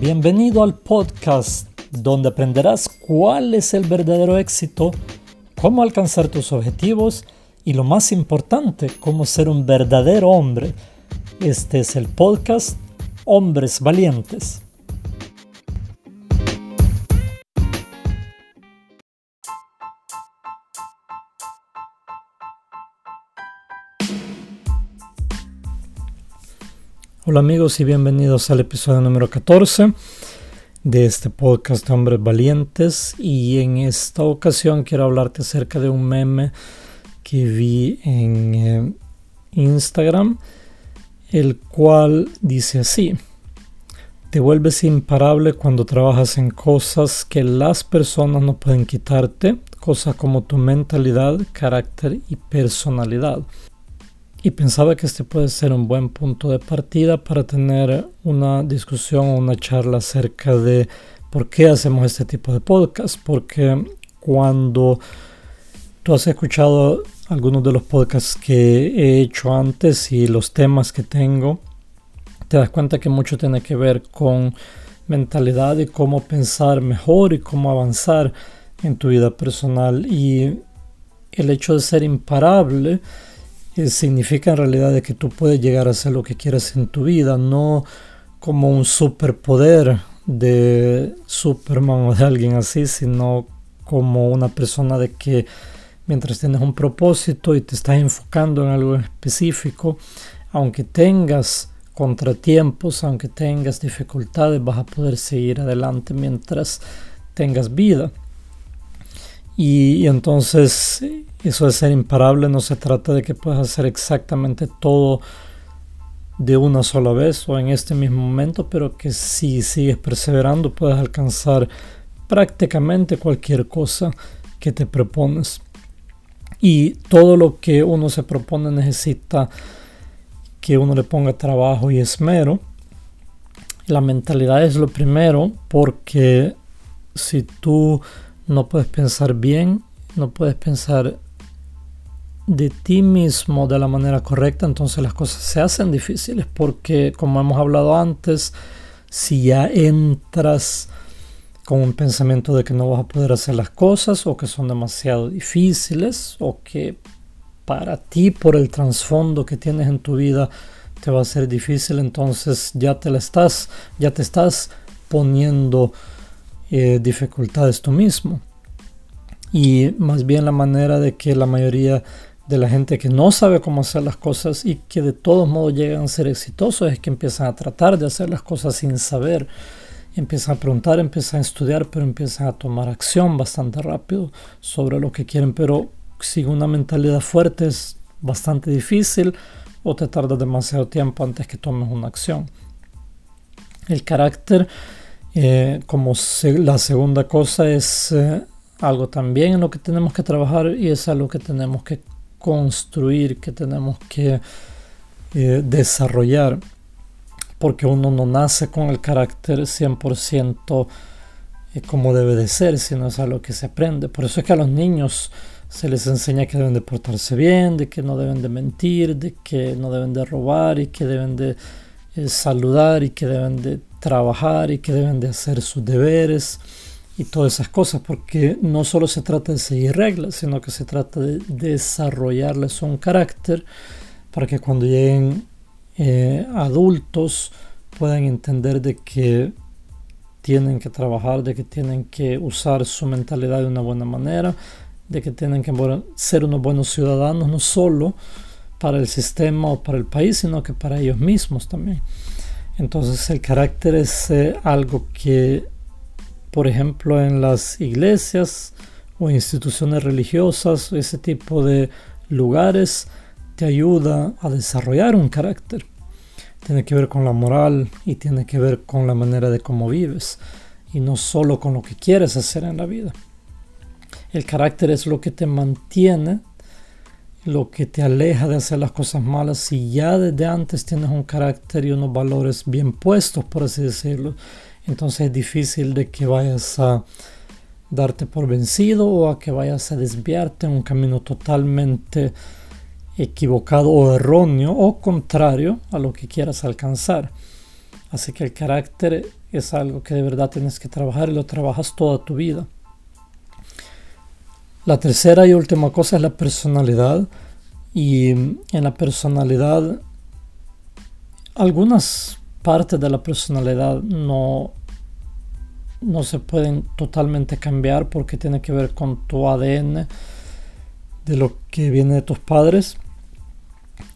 Bienvenido al podcast donde aprenderás cuál es el verdadero éxito, cómo alcanzar tus objetivos y lo más importante, cómo ser un verdadero hombre. Este es el podcast Hombres Valientes. Hola amigos y bienvenidos al episodio número 14 de este podcast de Hombres Valientes. Y en esta ocasión quiero hablarte acerca de un meme que vi en eh, Instagram el cual dice así te vuelves imparable cuando trabajas en cosas que las personas no pueden quitarte, cosas como tu mentalidad, carácter y personalidad y pensaba que este puede ser un buen punto de partida para tener una discusión o una charla acerca de por qué hacemos este tipo de podcast. Porque cuando tú has escuchado algunos de los podcasts que he hecho antes y los temas que tengo, te das cuenta que mucho tiene que ver con mentalidad y cómo pensar mejor y cómo avanzar en tu vida personal. Y el hecho de ser imparable significa en realidad que tú puedes llegar a hacer lo que quieras en tu vida, no como un superpoder de Superman o de alguien así, sino como una persona de que mientras tienes un propósito y te estás enfocando en algo específico, aunque tengas contratiempos, aunque tengas dificultades, vas a poder seguir adelante mientras tengas vida. Y, entonces eso de ser imparable no se trata de que puedas hacer exactamente todo de una sola vez o en este mismo momento, pero que si sigues perseverando puedes alcanzar prácticamente cualquier cosa que te propones. Y todo lo que uno se propone necesita que uno le ponga trabajo y esmero. La mentalidad es lo primero porque si tú no puedes pensar bien, no puedes pensar de ti mismo de la manera correcta, entonces las cosas se hacen difíciles porque como hemos hablado antes, si ya entras con un pensamiento de que no vas a poder hacer las cosas o que son demasiado difíciles o que para ti por el trasfondo que tienes en tu vida te va a ser difícil, entonces ya te la estás, ya te estás poniendo eh, dificultades tú mismo. Y más bien la manera de que la mayoría de la gente que no sabe cómo hacer las cosas y que de todos modos llegan a ser exitosos es que empiezan a tratar de hacer las cosas sin saber. Empiezan a preguntar, empiezan a estudiar, pero empiezan a tomar acción bastante rápido sobre lo que quieren. Pero si una mentalidad fuerte es bastante difícil o te tarda demasiado tiempo antes que tomes una acción. El carácter eh, como la segunda cosa es eh, algo también en lo que tenemos que trabajar y es algo que tenemos que construir, que tenemos que eh, desarrollar, porque uno no nace con el carácter 100% como debe de ser, sino es algo que se aprende. Por eso es que a los niños se les enseña que deben de portarse bien, de que no deben de mentir, de que no deben de robar y que deben de saludar y que deben de trabajar y que deben de hacer sus deberes y todas esas cosas, porque no solo se trata de seguir reglas, sino que se trata de desarrollarles un carácter para que cuando lleguen eh, adultos puedan entender de que tienen que trabajar, de que tienen que usar su mentalidad de una buena manera, de que tienen que ser unos buenos ciudadanos, no solo para el sistema o para el país, sino que para ellos mismos también. Entonces el carácter es eh, algo que, por ejemplo, en las iglesias o instituciones religiosas, ese tipo de lugares, te ayuda a desarrollar un carácter. Tiene que ver con la moral y tiene que ver con la manera de cómo vives y no solo con lo que quieres hacer en la vida. El carácter es lo que te mantiene lo que te aleja de hacer las cosas malas si ya desde antes tienes un carácter y unos valores bien puestos, por así decirlo. Entonces es difícil de que vayas a darte por vencido o a que vayas a desviarte en un camino totalmente equivocado o erróneo o contrario a lo que quieras alcanzar. Así que el carácter es algo que de verdad tienes que trabajar y lo trabajas toda tu vida. La tercera y última cosa es la personalidad. Y en la personalidad, algunas partes de la personalidad no, no se pueden totalmente cambiar porque tiene que ver con tu ADN, de lo que viene de tus padres.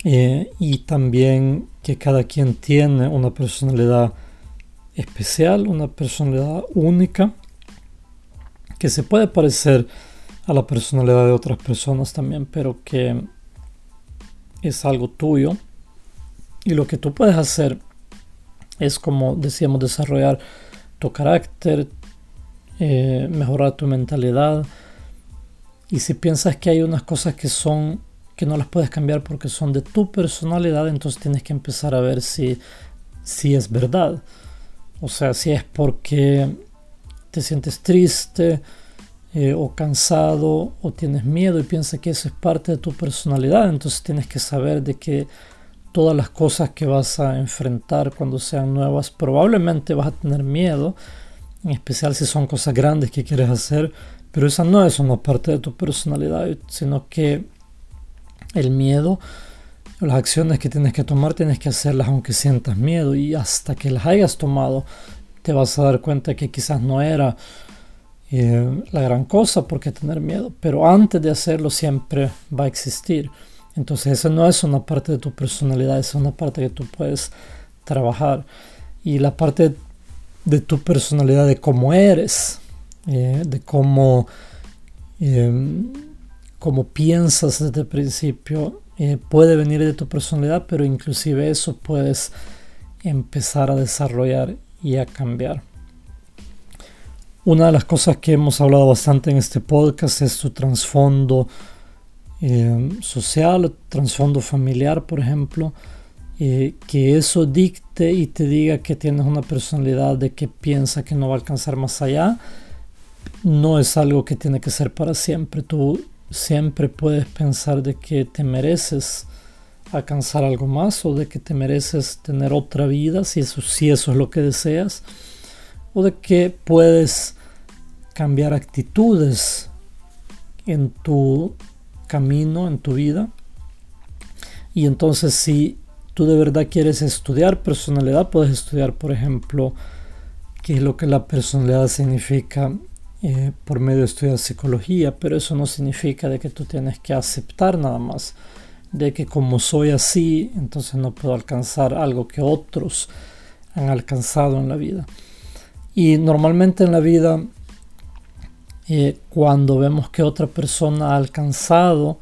Eh, y también que cada quien tiene una personalidad especial, una personalidad única, que se puede parecer a la personalidad de otras personas también, pero que es algo tuyo. Y lo que tú puedes hacer es, como decíamos, desarrollar tu carácter, eh, mejorar tu mentalidad. Y si piensas que hay unas cosas que son que no las puedes cambiar porque son de tu personalidad, entonces tienes que empezar a ver si, si es verdad. O sea, si es porque te sientes triste eh, o cansado o tienes miedo y piensas que eso es parte de tu personalidad, entonces tienes que saber de que todas las cosas que vas a enfrentar cuando sean nuevas, probablemente vas a tener miedo, en especial si son cosas grandes que quieres hacer, pero esa no es una parte de tu personalidad, sino que el miedo las acciones que tienes que tomar tienes que hacerlas aunque sientas miedo y hasta que las hayas tomado te vas a dar cuenta que quizás no era eh, la gran cosa porque tener miedo, pero antes de hacerlo siempre va a existir. Entonces esa no es una parte de tu personalidad, es una parte que tú puedes trabajar. Y la parte de tu personalidad, de cómo eres, eh, de cómo, eh, cómo piensas desde el principio, eh, puede venir de tu personalidad, pero inclusive eso puedes empezar a desarrollar y a cambiar. Una de las cosas que hemos hablado bastante en este podcast es tu trasfondo eh, social, trasfondo familiar, por ejemplo, eh, que eso dicte y te diga que tienes una personalidad de que piensa que no va a alcanzar más allá, no es algo que tiene que ser para siempre. Tú siempre puedes pensar de que te mereces alcanzar algo más o de que te mereces tener otra vida si eso, si eso es lo que deseas o de que puedes cambiar actitudes en tu camino, en tu vida. Y entonces si tú de verdad quieres estudiar personalidad, puedes estudiar, por ejemplo, qué es lo que la personalidad significa eh, por medio de estudiar psicología, pero eso no significa de que tú tienes que aceptar nada más, de que como soy así, entonces no puedo alcanzar algo que otros han alcanzado en la vida. Y normalmente en la vida, eh, cuando vemos que otra persona ha alcanzado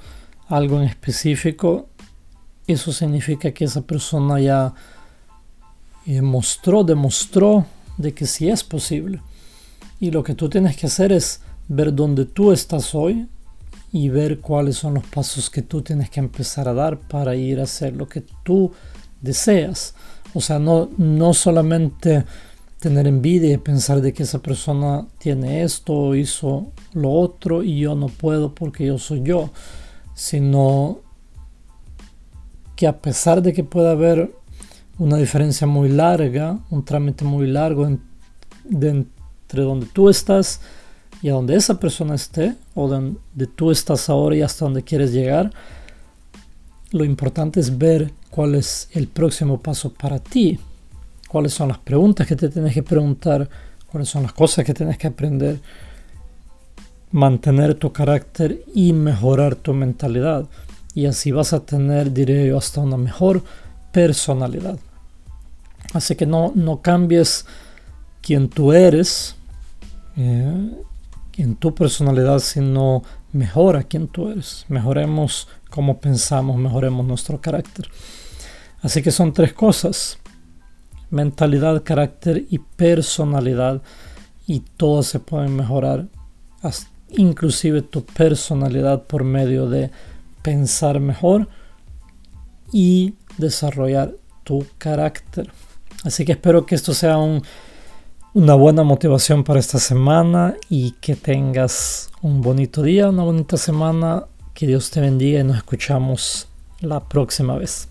algo en específico, eso significa que esa persona ya eh, mostró, demostró de que sí es posible. Y lo que tú tienes que hacer es ver dónde tú estás hoy y ver cuáles son los pasos que tú tienes que empezar a dar para ir a hacer lo que tú deseas. O sea, no, no solamente tener envidia y pensar de que esa persona tiene esto hizo lo otro y yo no puedo porque yo soy yo, sino que a pesar de que pueda haber una diferencia muy larga, un trámite muy largo en, de, entre donde tú estás y a donde esa persona esté, o donde tú estás ahora y hasta donde quieres llegar, lo importante es ver cuál es el próximo paso para ti, cuáles son las preguntas que te tienes que preguntar, cuáles son las cosas que tienes que aprender, mantener tu carácter y mejorar tu mentalidad. Y así vas a tener, diré yo, hasta una mejor personalidad. Así que no, no cambies quien tú eres eh, en tu personalidad, sino mejora quien tú eres. Mejoremos cómo pensamos, mejoremos nuestro carácter. Así que son tres cosas. Mentalidad, carácter y personalidad. Y todas se pueden mejorar. Inclusive tu personalidad por medio de pensar mejor y desarrollar tu carácter. Así que espero que esto sea un una buena motivación para esta semana y que tengas un bonito día, una bonita semana. Que Dios te bendiga y nos escuchamos la próxima vez.